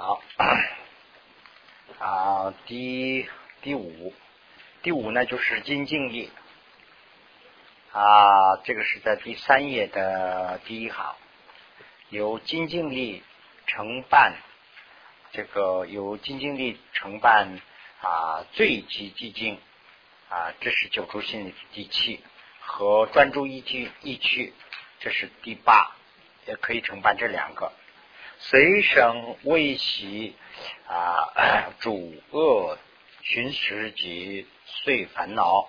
好 啊，第第五，第五呢就是金静力啊，这个是在第三页的第一行，由金静力承办，这个由金静力承办啊，最极寂静啊，这是九州心理第七和专注一区一区，这是第八，也可以承办这两个。随生未息啊，主恶寻时及碎烦恼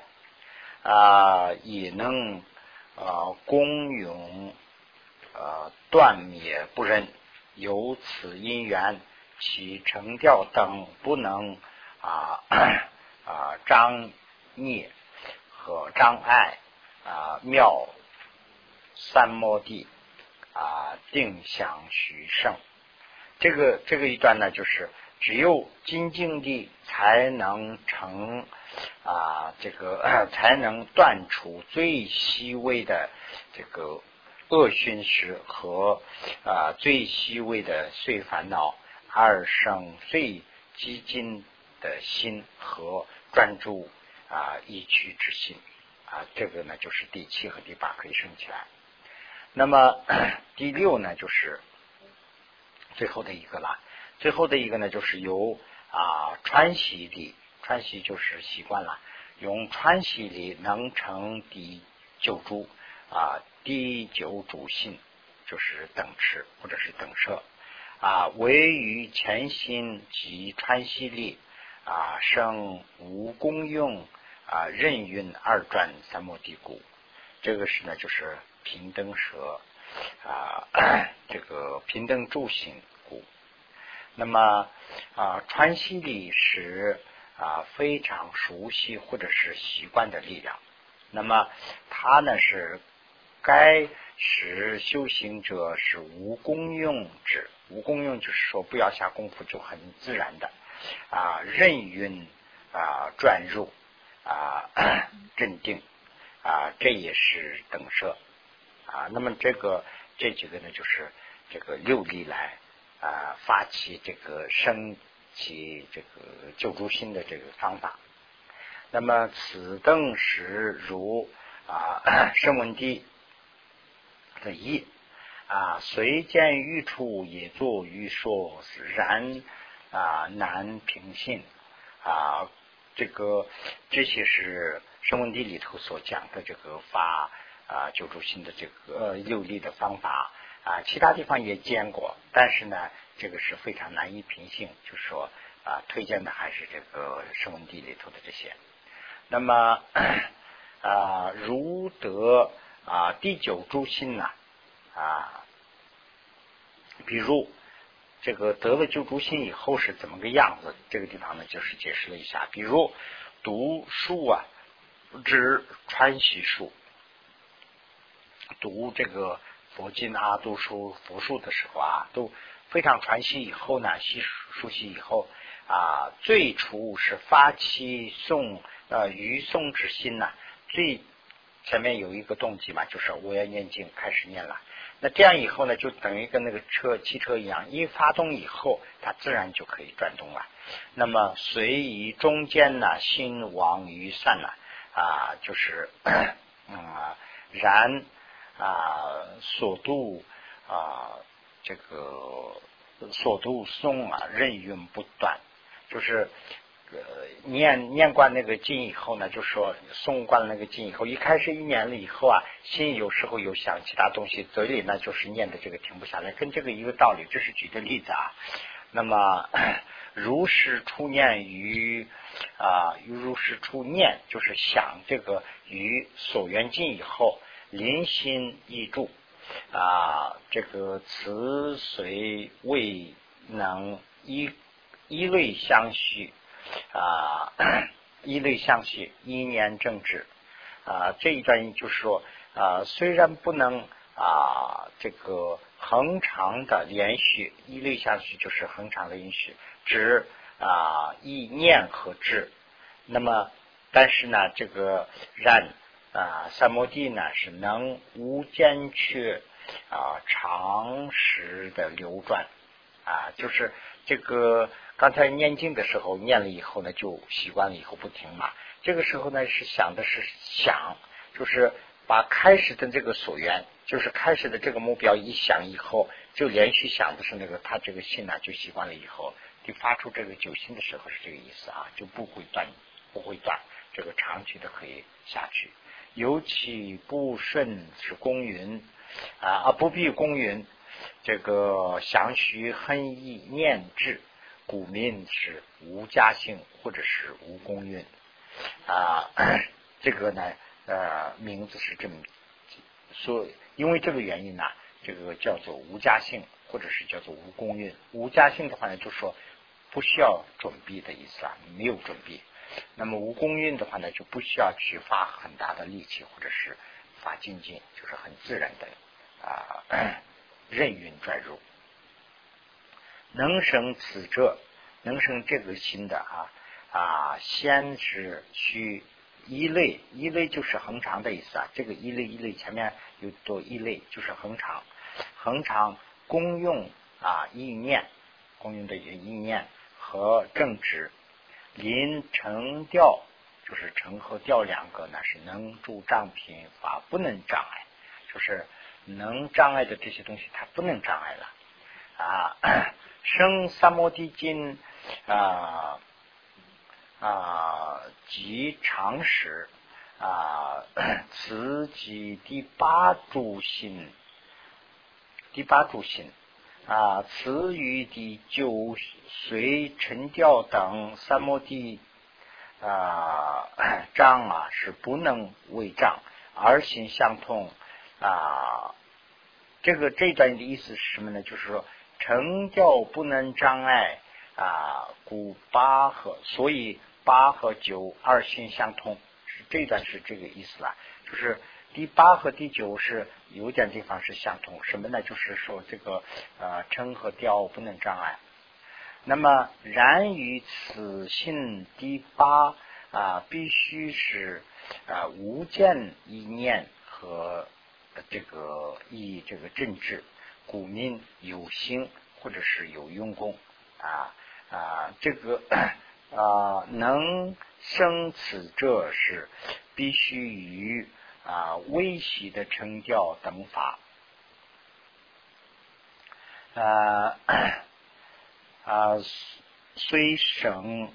啊，也能啊功勇啊断灭不仁，由此因缘，其成调等不能啊 啊张孽和障碍啊妙三摩地。啊，定向许胜，这个这个一段呢，就是只有精进地才能成啊，这个才能断除最细微的这个恶熏时和啊最细微的碎烦恼，而生最激进的心和专注啊一区之心啊，这个呢就是第七和第八可以升起来。那么 第六呢，就是最后的一个了。最后的一个呢，就是由啊川西里，川西就是习惯了，用川西里能成第九株啊，第九主性就是等持或者是等舍啊，唯于前心及川西里啊生无功用啊任运二转三摩地故，这个是呢就是。平等舍啊，这个平等住行故。那么啊，川西里是啊非常熟悉或者是习惯的力量。那么它呢是该使修行者是无功用之，无功用就是说不要下功夫就很自然的啊任运啊转入啊 镇定啊，这也是等舍。啊，那么这个这几个呢，就是这个六力来啊发起这个升起这个救助心的这个方法。那么此等时如啊声闻地的意啊，随见欲处也作欲说，然啊难平信啊。这个这些是声闻地里头所讲的这个法。啊，救助性的这个六力的方法啊，其他地方也见过，但是呢，这个是非常难以平性，就是说啊，推荐的还是这个声闻地里头的这些。那么啊，如得啊第九诸心呢啊，比如这个得了救助心以后是怎么个样子？这个地方呢，就是解释了一下，比如读书啊，指传习书。读这个佛经啊，读书佛书的时候啊，都非常传习。以后呢，习熟悉以后啊，最初是发起诵呃于诵之心呐。最前面有一个动机嘛，就是我要念经，开始念了。那这样以后呢，就等于跟那个车汽车一样，一发动以后，它自然就可以转动了。那么随以中间呢，心往于散了啊，就是啊然。啊，所度啊，这个所度诵啊，任运不断，就是呃念念惯那个经以后呢，就说诵惯了那个经以后，一开始一年了以后啊，心有时候有想其他东西，嘴里呢就是念的这个停不下来，跟这个一个道理。这是举的例子啊。那么 如是出念于啊，如是出念，就是想这个于所缘境以后。临心一注啊，这个词随未能一一类相续。啊，一类相续一年正治啊，这一段就是说啊，虽然不能啊这个恒长的连续一类相续，就是恒长的连续，指啊一念和智，那么但是呢，这个然。啊，三摩地呢是能无间缺啊，长时的流转啊，就是这个刚才念经的时候念了以后呢，就习惯了以后不停嘛。这个时候呢是想的是想，就是把开始的这个所缘，就是开始的这个目标一想以后，就连续想的是那个他这个心呢就习惯了以后，就发出这个九心的时候是这个意思啊，就不会断，不会断，这个长期的可以下去。尤其不顺是公云啊，不必公云，这个详须恨意念智，古名是无家姓或者是无公运。啊，这个呢，呃，名字是这么说，因为这个原因呢，这个叫做无家姓，或者是叫做无公运。无家姓的话呢，就说不需要准备的意思啊，没有准备。那么无功运的话呢，就不需要去发很大的力气，或者是发精进，就是很自然的啊，任运转入，能生此者，能生这个心的啊。啊，先是需一类，一类就是恒常的意思啊。这个一类一类前面有多一类，就是恒常，恒常功用啊意念，功用的一些意念和正直，临成调就是成和调两个呢是能助障品法不能障碍，就是能障碍的这些东西它不能障碍了啊。生三摩地经啊。啊，即常识啊，此即第八诸心，第八诸心啊，词语的九随沉调等三摩地啊障啊是不能为障，而心相通啊。这个这段的意思是什么呢？就是说成调不能障碍啊，故八和所以。八和九二心相通，是这段是这个意思啦。就是第八和第九是有点地方是相同，什么呢？就是说这个呃称和调不能障碍。那么然于此信第八啊，必须是啊无见意念和这个意这个政治，古民有心或者是有用功啊啊这个。啊，能生此这是必须于啊微细的成调等法啊啊虽生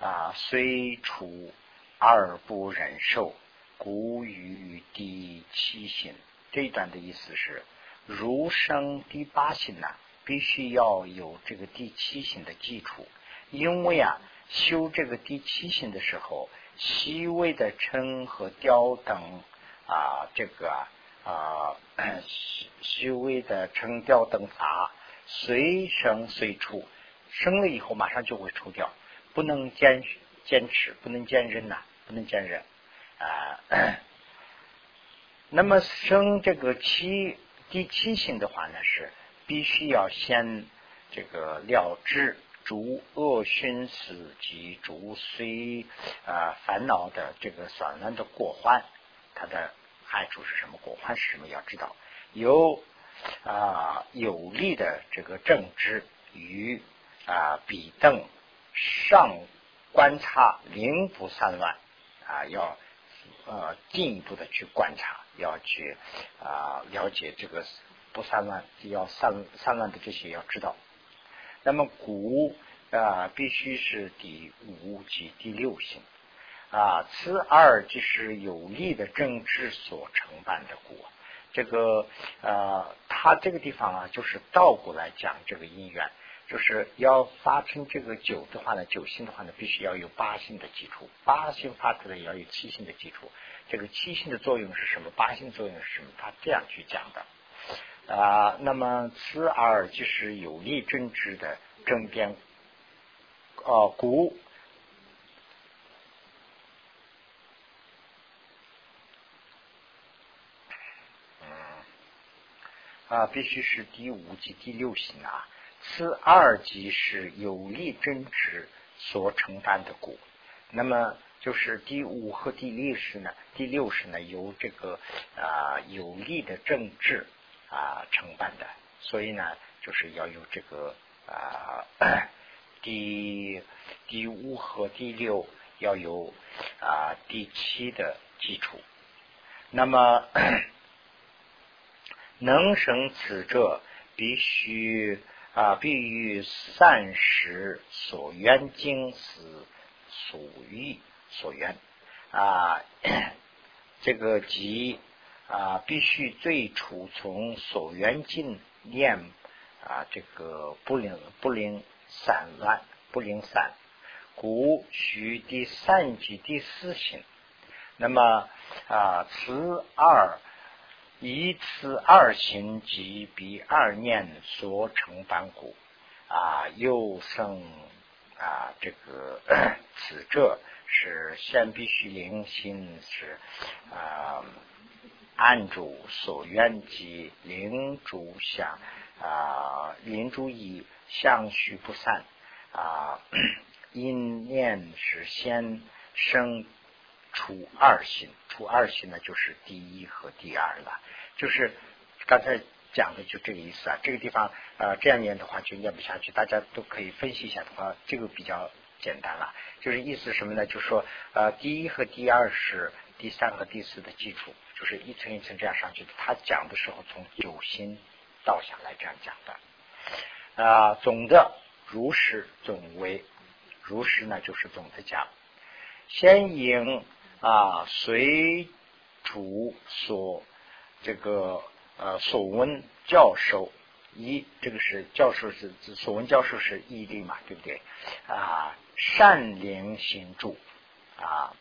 啊虽处而不忍受，故于第七心。这段的意思是，如生第八心呢，必须要有这个第七心的基础，因为啊。修这个第七心的时候，细微的称和调等啊，这个啊，虚虚微的成调等法随生随出，生了以后马上就会出掉，不能坚坚持，不能坚忍呐，不能坚忍啊。那么生这个七第七性的话呢，是必须要先这个了知。逐恶熏死及逐虽啊烦恼的这个散乱的过患，它的害处是什么？果患是什么？要知道有啊有力的这个正知与啊比等上观察零不散乱啊，要呃进一步的去观察，要去啊了解这个不散乱，要散散乱的这些要知道。那么古啊，必须是第五及第六性啊，此二就是有力的政治所承办的果。这个啊，它这个地方啊，就是倒过来讲这个因缘，就是要发生这个九的话呢，九星的话呢，必须要有八星的基础，八星发出来也要有七星的基础。这个七星的作用是什么？八星作用是什么？他这样去讲的啊。那么此二就是有力政治的。正边啊，古啊，必须是第五级第六型啊。此二级是有力争执所承担的股，那么就是第五和第六式呢？第六式呢，由这个啊有力的政治啊承办的，所以呢，就是要有这个。啊第第五和第六要有啊第七的基础。那么能生此者，必须啊必于散时所缘经思属于所缘 啊，这个即啊必须最初从所缘境念啊这个不灵不灵散乱不灵散，故须第三及第四行。那么啊此二以此二行即比二念所成般故啊又生啊这个 此者。是先必须灵心是啊，按住所愿即灵主想啊，灵主意相续不散啊，因念是先生出二心，出二心呢就是第一和第二了，就是刚才讲的就这个意思啊。这个地方呃这样念的话就念不下去，大家都可以分析一下的话，这个比较。简单了，就是意思什么呢？就是说，呃，第一和第二是第三和第四的基础，就是一层一层这样上去的。他讲的时候从九心倒下来这样讲的。啊，总的如实总为如实呢，就是总的讲。先应啊，随主所这个呃所闻教授一，这个是教授是所闻教授是毅力嘛，对不对啊？善灵行住啊，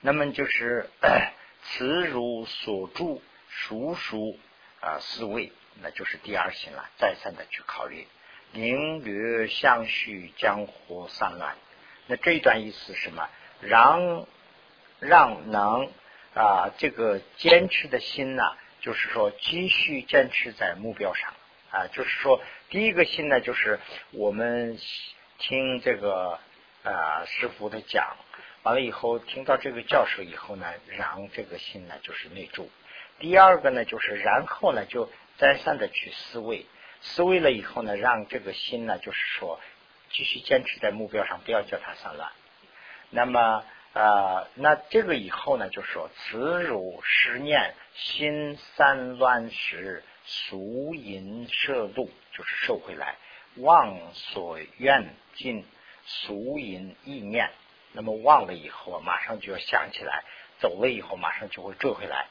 那么就是 慈如所住，熟熟啊思维，那就是第二行了。再三的去考虑，宁略相续，江湖散乱。那这一段意思是什么？让让能啊，这个坚持的心呢，就是说继续坚持在目标上啊。就是说，第一个心呢，就是我们。听这个啊师傅的讲完了以后，听到这个教授以后呢，让这个心呢就是内住。第二个呢，就是然后呢就再三的去思维，思维了以后呢，让这个心呢就是说继续坚持在目标上，不要叫它散乱。那么呃，那这个以后呢，就说慈如十念心散乱时，俗淫摄度，就是收回来。忘所愿尽，俗淫意念。那么忘了以后，马上就要想起来；走了以后，马上就会追回来。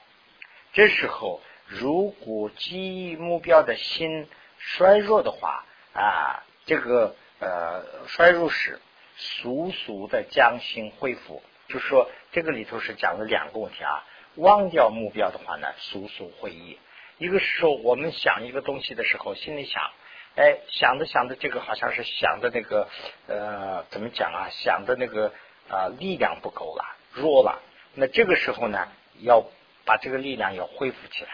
这时候，如果记忆目标的心衰弱的话啊，这个呃衰弱时，速速的将心恢复。就是说这个里头是讲了两个问题啊。忘掉目标的话呢，速速回忆。一个是说，我们想一个东西的时候，心里想。哎，想着想着，这个好像是想的那个呃，怎么讲啊？想的那个啊，力量不够了，弱了。那这个时候呢，要把这个力量要恢复起来。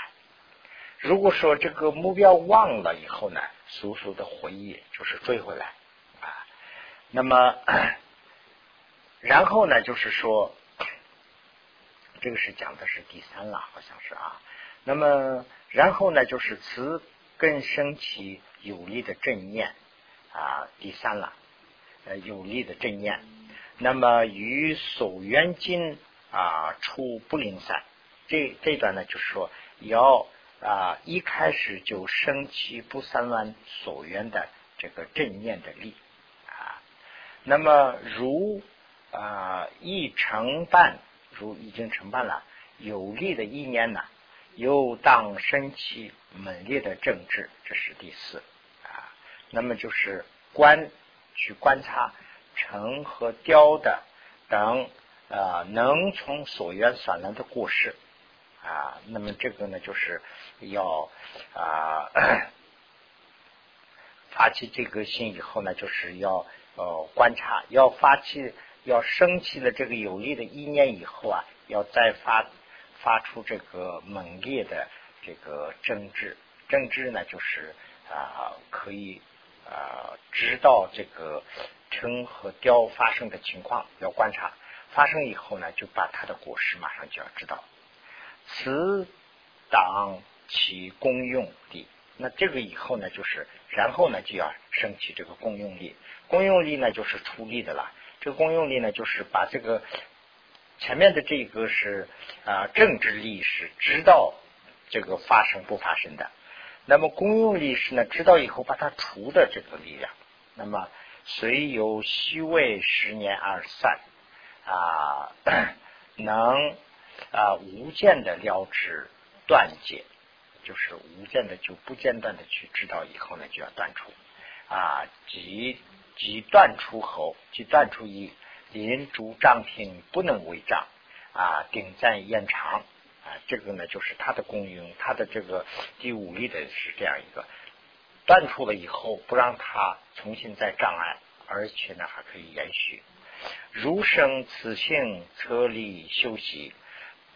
如果说这个目标忘了以后呢，速速的回忆就是追回来。那么，然后呢，就是说，这个是讲的是第三了，好像是啊。那么，然后呢，就是词更升起。有力的正念啊，第三了，呃，有力的正念。那么与所缘境啊，出不灵散。这这段呢，就是说要啊，一开始就升起不散乱所缘的这个正念的力。那么如啊，已承办，如已经承办了有力的一年呢，又当升起猛烈的政治，这是第四啊。那么就是观去观察成和雕的等啊，能从所缘散来的故事啊。那么这个呢，就是要啊 发起这个心以后呢，就是要呃观察，要发起要升起了这个有力的意念以后啊，要再发发出这个猛烈的这个争执。争执呢，就是啊可以。啊，知道这个称和雕发生的情况，要观察发生以后呢，就把它的果实马上就要知道。此党其功用的，那这个以后呢，就是然后呢就要升起这个公用力。公用力呢就是出力的了。这个公用力呢就是把这个前面的这个是啊政治力是知道这个发生不发生的。那么公用力是呢知道以后把它除的这个力量。那么虽有虚位十年而散啊，能啊无间的了知断解。就是无间的，就不间断的去知道，以后呢就要断除啊，即即断除后，即断除以临主张平不能为障啊，顶赞延长啊，这个呢就是它的功用，它的这个第五力的是这样一个断除了以后，不让它重新再障碍，而且呢还可以延续。如生此性，策力修习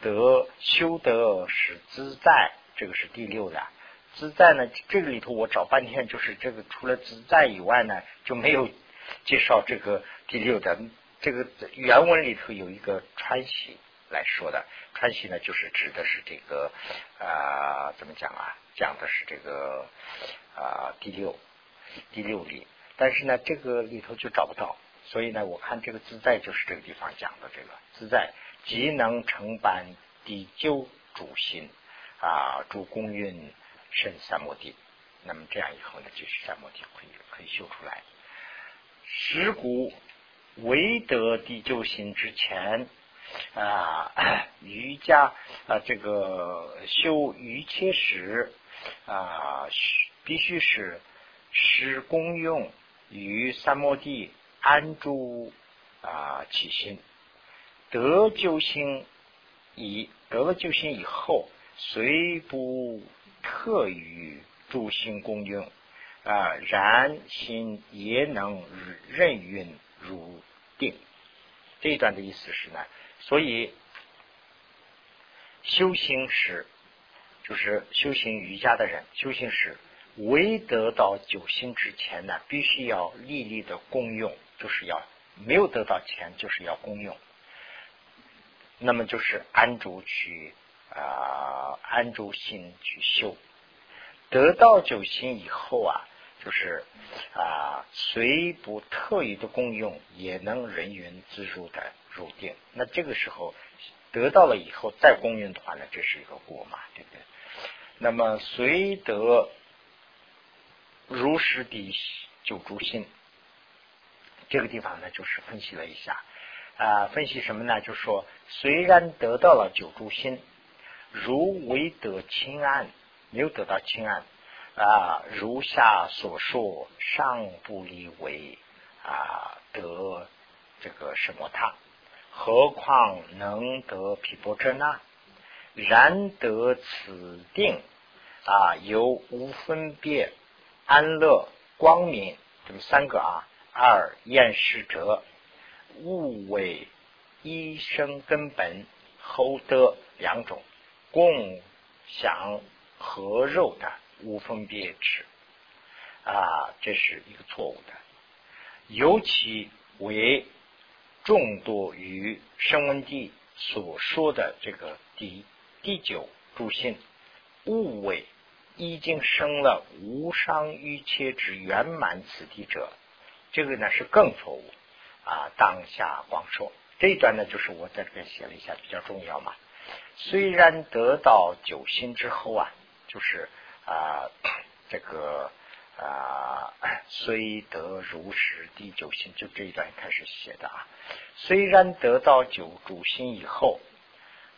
得修得是自在。这个是第六的自在呢，这个里头我找半天，就是这个除了自在以外呢，就没有介绍这个第六的。这个原文里头有一个川西来说的，川西呢就是指的是这个啊，怎么讲啊？讲的是这个啊第六第六里，但是呢这个里头就找不到，所以呢我看这个自在就是这个地方讲的这个自在，即能承办第九主心。啊，主公运生三摩地，那么这样以后呢，就是三摩地可以可以修出来。十古唯得第九心之前啊，瑜伽啊，这个修瑜伽时啊，必须是使公用于三摩地安住啊起心，得救心以得了救心以后。虽不特于诸心功用啊，然心也能任运如定。这一段的意思是呢，所以修行时，就是修行瑜伽的人，修行时未得到九心之前呢，必须要历历的功用，就是要没有得到钱，就是要功用。那么就是安住去。啊，安住心去修，得到九心以后啊，就是啊，虽不特意的功用，也能人云自如的入定。那这个时候得到了以后再功用的话呢，这是一个过嘛，对不对？那么虽得如实的九诸心，这个地方呢，就是分析了一下啊，分析什么呢？就是说，虽然得到了九诸心。如未得清安，没有得到清安啊！如下所说，尚不离为啊得这个什么他？何况能得毗波遮那？然得此定啊，有无分别、安乐、光明，这么三个啊。二厌世者，物为一生根本，后得两种。共享合肉的无分别吃啊，这是一个错误的。尤其为众多于声闻地所说的这个第第九诸心，物为已经生了无伤于切之圆满此地者，这个呢是更错误啊。当下广说这一段呢，就是我在这边写了一下，比较重要嘛。虽然得到九心之后啊，就是啊，这个啊，虽得如实第九心，就这一段开始写的啊。虽然得到九主心以后，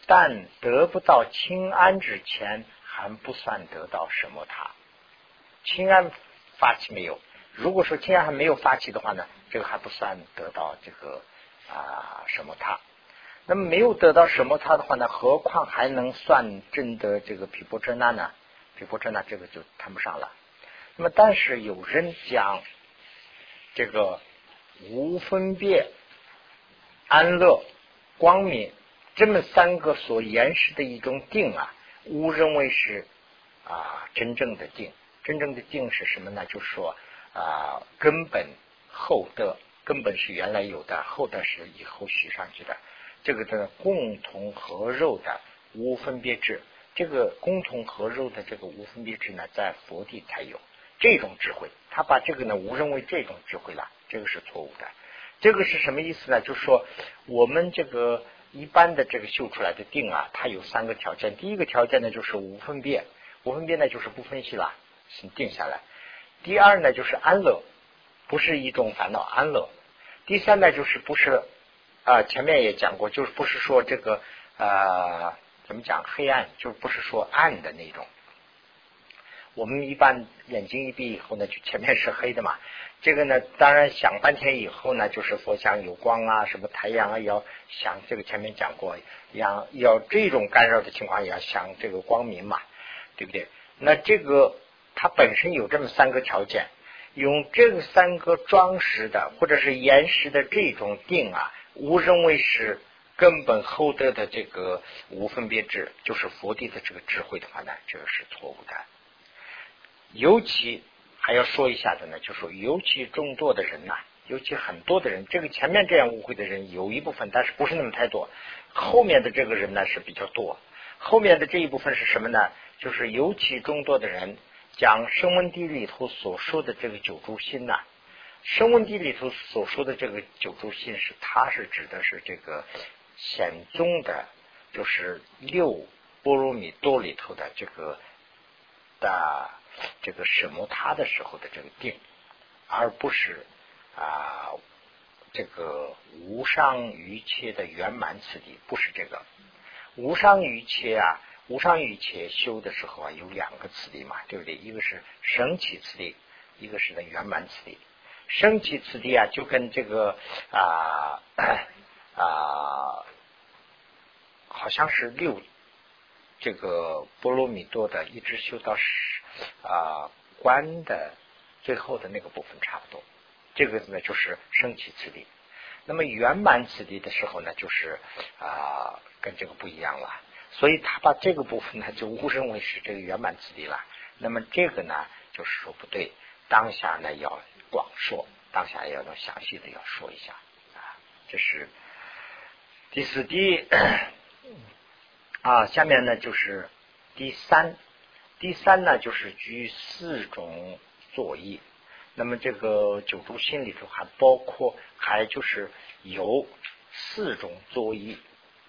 但得不到清安之前，还不算得到什么他。清安发起没有？如果说清安还没有发起的话呢，这个还不算得到这个啊什么他。那么没有得到什么他的话呢？何况还能算真的这个毗婆遮那呢？毗婆遮那这个就谈不上了。那么但是有人讲这个无分别、安乐、光明这么三个所延时的一种定啊，误认为是啊真正的定。真正的定是什么呢？就是说啊根本厚德，根本是原来有的，后代是以后续上去的。这个的共同合肉的无分别智这个共同合肉的这个无分别智呢，在佛地才有这种智慧。他把这个呢误认为这种智慧了，这个是错误的。这个是什么意思呢？就是说我们这个一般的这个修出来的定啊，它有三个条件。第一个条件呢就是无分别，无分别呢就是不分析了，先定下来。第二呢就是安乐，不是一种烦恼，安乐。第三呢就是不是啊，前面也讲过，就是不是说这个啊。怎么讲黑暗？就不是说暗的那种。我们一般眼睛一闭以后呢，就前面是黑的嘛。这个呢，当然想半天以后呢，就是佛像有光啊，什么太阳啊，要想这个前面讲过，要要这种干扰的情况，也要想这个光明嘛，对不对？那这个它本身有这么三个条件，用这三个装饰的或者是岩石的这种定啊，误认为是。根本厚德的这个无分别智，就是佛地的这个智慧的话呢，这个是错误的。尤其还要说一下的呢，就说尤其众多的人呐，尤其很多的人，这个前面这样误会的人有一部分，但是不是那么太多。后面的这个人呢是比较多。后面的这一部分是什么呢？就是尤其众多的人讲声闻地里头所说的这个九住心呐，声闻地里头所说的这个九住心是，它是指的是这个。显宗的，就是六波罗蜜多里头的这个的这个什么他的时候的这个定，而不是啊这个无上于切的圆满此地，不是这个无上于切啊，无上于切修的时候啊，有两个次第嘛，对不对？一个是升起次第，一个是呢圆满次第。升起次第啊，就跟这个啊。啊，好像是六这个波罗蜜多的，一直修到十啊关的最后的那个部分差不多。这个呢就是升起次第。那么圆满次第的时候呢，就是啊跟这个不一样了。所以他把这个部分呢就误认为是这个圆满次第了。那么这个呢就是说不对，当下呢要广说，当下要要详细的要说一下啊，这是。第四第啊，下面呢就是第三，第三呢就是举四种作意。那么这个九住心里头还包括，还就是有四种作意，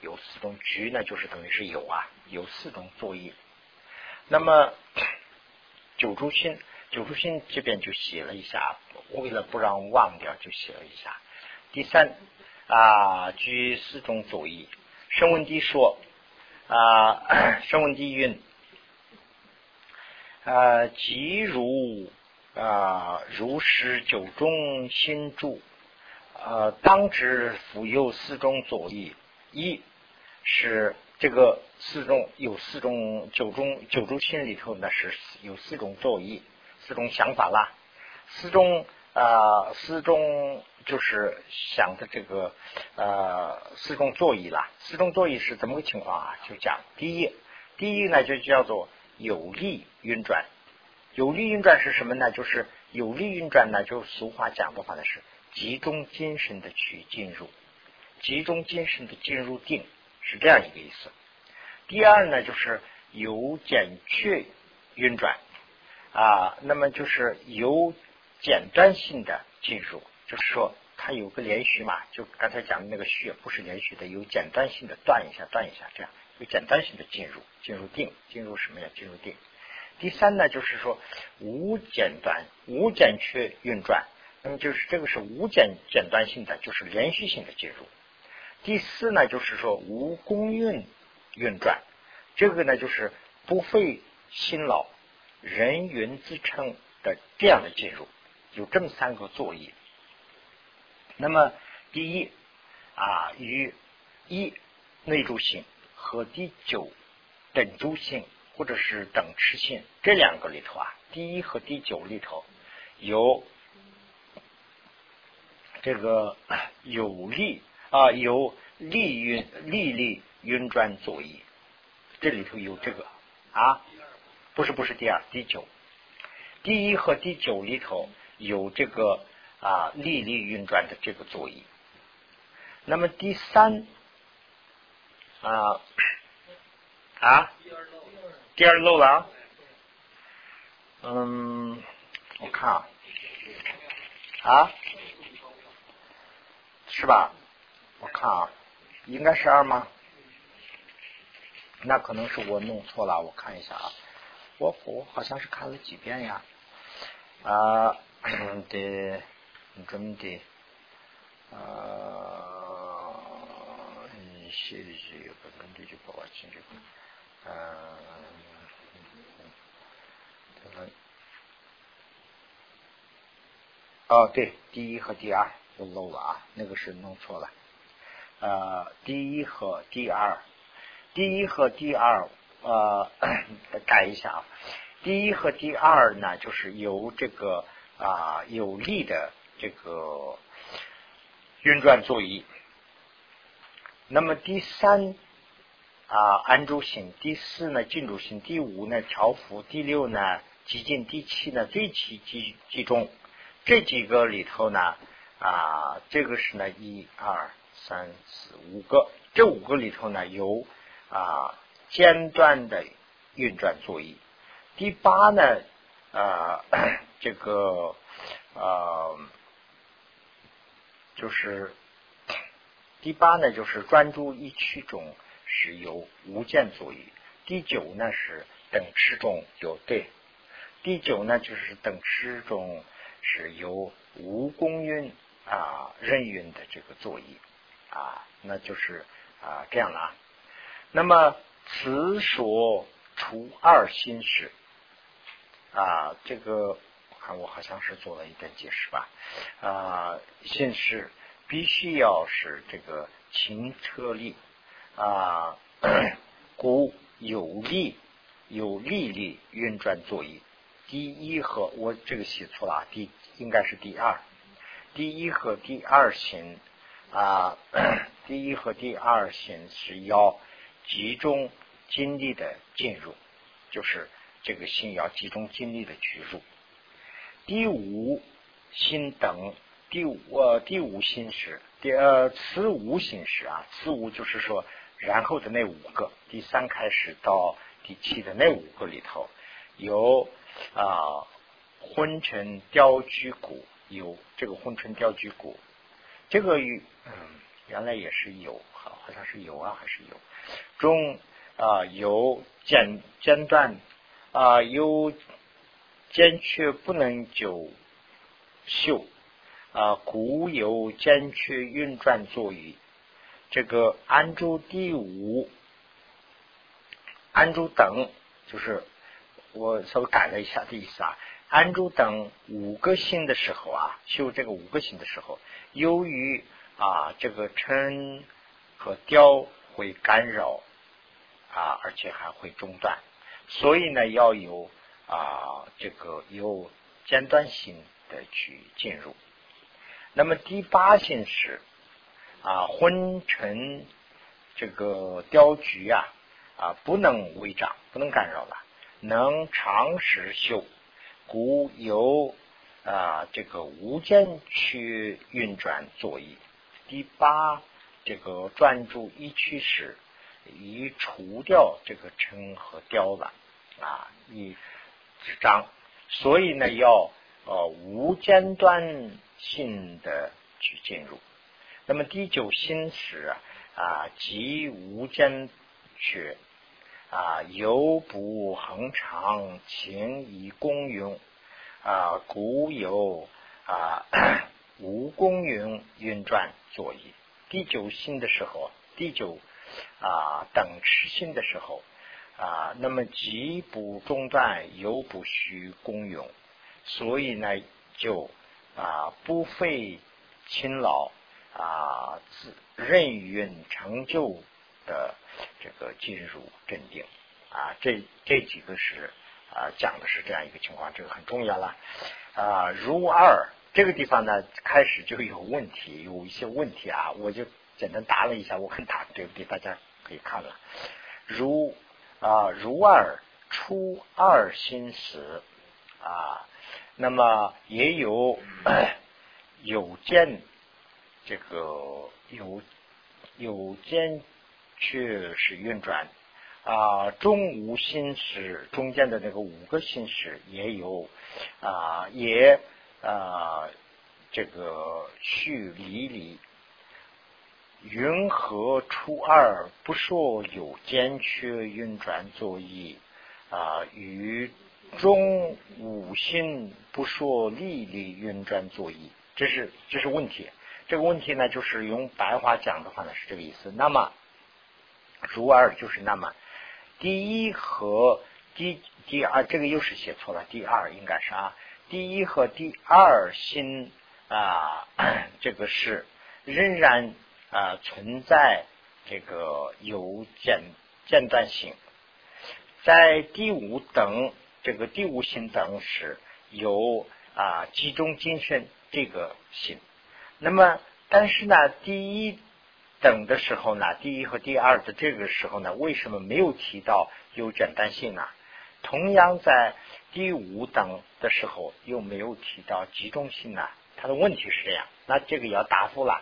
有四种局呢，就是等于是有啊，有四种作业。那么 九住心，九住心这边就写了一下，为了不让忘掉，就写了一下。第三。啊，居四种主义。声闻地说啊，声闻地云啊，即如啊，如是九中心住啊，当知辅有四种作意。一是这个四种有四种九种九种心里头呢，是有四种作意，四种想法啦，四种啊，四种。就是想的这个呃四种座椅啦，四种座椅是怎么个情况啊？就讲第一，第一呢就叫做有力运转，有力运转是什么呢？就是有力运转呢，就是俗话讲的话呢是集中精神的去进入，集中精神的进入定，是这样一个意思。第二呢就是有简确运转啊，那么就是有简单性的进入。就是说，它有个连续嘛，就刚才讲的那个序不是连续的，有简单性的断一下，断一下，这样有简单性的进入，进入定，进入什么呀？进入定。第三呢，就是说无简短、无简缺运转，那么就是这个是无简简单性的，就是连续性的进入。第四呢，就是说无功运运转，这个呢就是不费辛劳、人云自称的这样的进入，有这么三个作业。那么，第一啊，与一内住性和第九等住性或者是等持性这两个里头啊，第一和第九里头有这个 有利啊，有力运力力运转作业，这里头有这个啊，不是不是第二第九，第一和第九里头有这个。啊，力力运转的这个作业。那么第三啊啊，第二漏了。嗯，我看啊，啊，是吧？我看啊，应该是二吗？那可能是我弄错了，我看一下啊。我我好像是看了几遍呀。啊，对，真的，啊，写的这个本的就不完清楚，嗯。哦，对，第一和第二都漏了啊，那个是弄错了。呃，第一和第二，第一和第二，呃，改一下啊。第一和第二呢，就是由这个啊有力的这个运转座椅。那么第三啊安住性，第四呢进入性，第五呢调伏，第六呢极进，第七呢最起集集中。这几个里头呢，啊，这个是呢，一二三四五个，这五个里头呢有啊间断的运转作业。第八呢，啊，这个啊，就是第八呢，就是专注一区中是有无间作业。第九呢是等持中有对，第九呢就是等持中。是由无公运啊任运的这个作业啊，那就是啊这样了。那么此所除二心事啊，这个我看我好像是做了一点解释吧啊，心事必须要是这个情车力啊，故有力有力力运转作业。第一和我这个写错了，第应该是第二。第一和第二型啊，第一和第二型是要集中精力的进入，就是这个心要集中精力的去入。第五心等，第五呃第五心是第呃此五心是啊，此五就是说然后的那五个，第三开始到第七的那五个里头有。啊，昏沉雕居骨有这个昏沉雕居骨，这个嗯原来也是有，好好像是有啊还是有中啊有间间断啊有间缺不能久秀啊古有间缺运转作于这个安住第五安住等就是。我稍微改了一下的意思啊，安住等五个星的时候啊，修这个五个星的时候，由于啊这个称和雕会干扰啊，而且还会中断，所以呢要有啊这个有间断性的去进入。那么第八星是啊昏沉这个雕局啊啊不能违障，不能干扰了。能长时修，故由啊这个无间去运转作业。第八，这个专注一趋时，以除掉这个尘和雕了啊，以纸张。所以呢，要呃无间断性的去进入。那么第九心时啊，即无间缺。啊，有不恒常，情以公用啊，故有啊无公用运转作业。第九心的时候，第九啊等持心的时候啊，那么既不中断，又不需公用，所以呢，就啊不费勤劳啊自任运成就。的这个进入镇定啊，这这几个是啊讲的是这样一个情况，这个很重要了啊。如二这个地方呢，开始就有问题，有一些问题啊，我就简单答了一下，我很答对不对？大家可以看了。如啊如二初二心时啊，那么也有有见这个有有见。却是运转啊，中无心识中间的那个五个心识也有啊，也啊，这个去离离，云何初二不说有间缺运转作意啊？与中五心不说力力运转作意，这是这是问题。这个问题呢，就是用白话讲的话呢，是这个意思。那么，如二就是那么。第一和第第二，这个又是写错了。第二应该是啊，第一和第二心啊，这个是仍然啊存在这个有间间断性。在第五等这个第五心等是有啊集中精神这个心。那么，但是呢，第一。等的时候呢，第一和第二的这个时候呢，为什么没有提到有简单性呢？同样在第五等的时候又没有提到集中性呢？他的问题是这样，那这个也要答复了。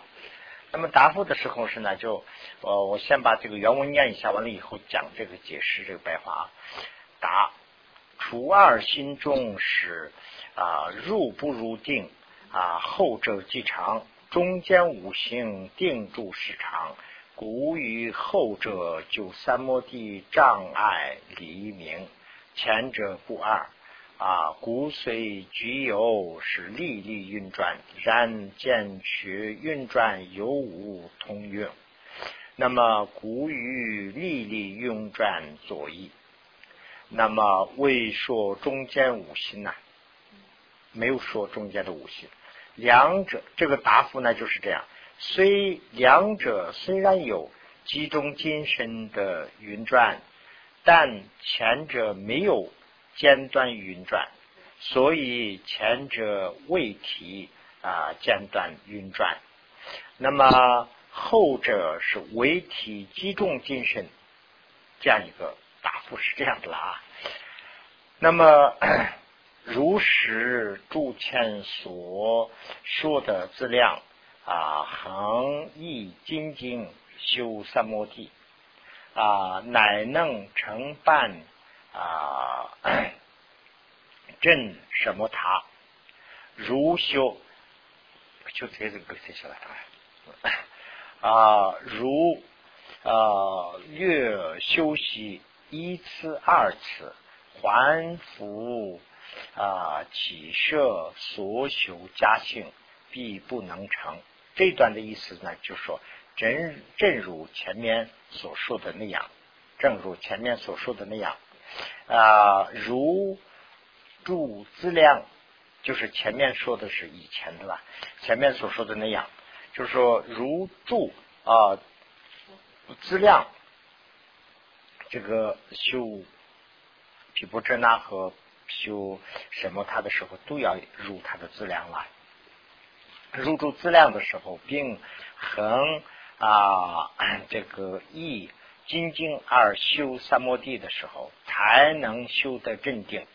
那么答复的时候是呢，就呃，我先把这个原文念一下，完了以后讲这个解释这个白话。答：除二心中是啊入不入定啊，后者即长。中间五行定住时长，古与后者就三摩地障碍离明，前者不二啊。骨虽具有是历历运转，然见取运转有无通用。那么故于历历运转左意，那么未说中间五行呢，没有说中间的五行。两者这个答复呢就是这样，虽两者虽然有集中精神的运转，但前者没有间断运转，所以前者未提啊间断运转。那么后者是唯提集中精神，这样一个答复是这样的了啊。那么。如实诸前所说的质量啊，恒毅精进修三摩地啊，乃能承办啊 正什么塔如修就这个歌写下来啊，如啊略休息一次二次还复。啊，起设所修家性，必不能成。这段的意思呢，就说正正如前面所说的那样，正如前面所说的那样啊，如注资量，就是前面说的是以前的吧？前面所说的那样，就是说如注啊资量，这个修毗婆遮那和。修什么他的时候都要入他的资粮了，入住资粮的时候，并恒啊 这个意精进而修三摩地的时候，才能修得镇定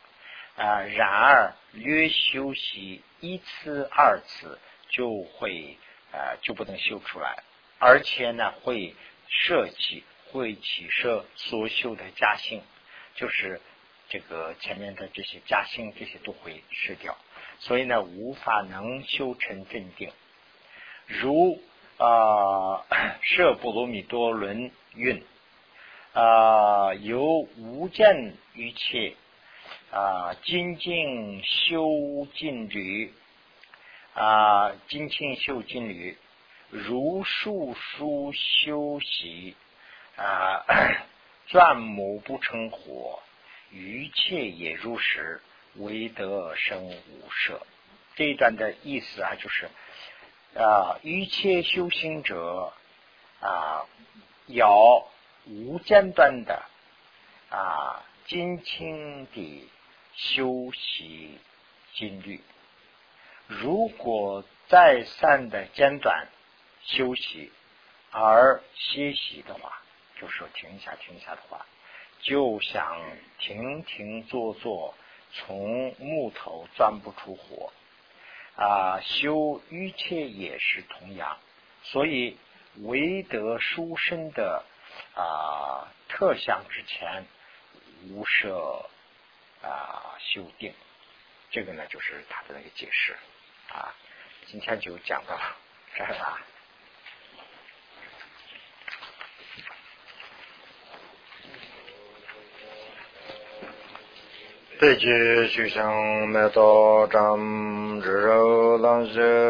啊。然而略休息一次二次，就会啊就不能修出来，而且呢会舍弃会起舍所修的加性，就是。这个前面的这些加兴，这些都会失掉，所以呢，无法能修成镇定。如啊，舍波罗蜜多轮运啊，由无间一切啊，精进修禁旅啊，精进修禁旅，如数数修习啊，钻木不成火。一切也如实，唯得生无舍。这一段的意思啊，就是啊，一切修行者啊，要无间断的啊，精清的修习心律。如果再三的间断休息而歇息的话，就说停一下停一下的话。就想停停坐坐从木头钻不出火。啊修一切也是同样。所以唯得书生的啊特相之前无设啊修订。这个呢就是他的那个解释。啊今天就讲到了这儿吧飞机就像没打仗的时候那。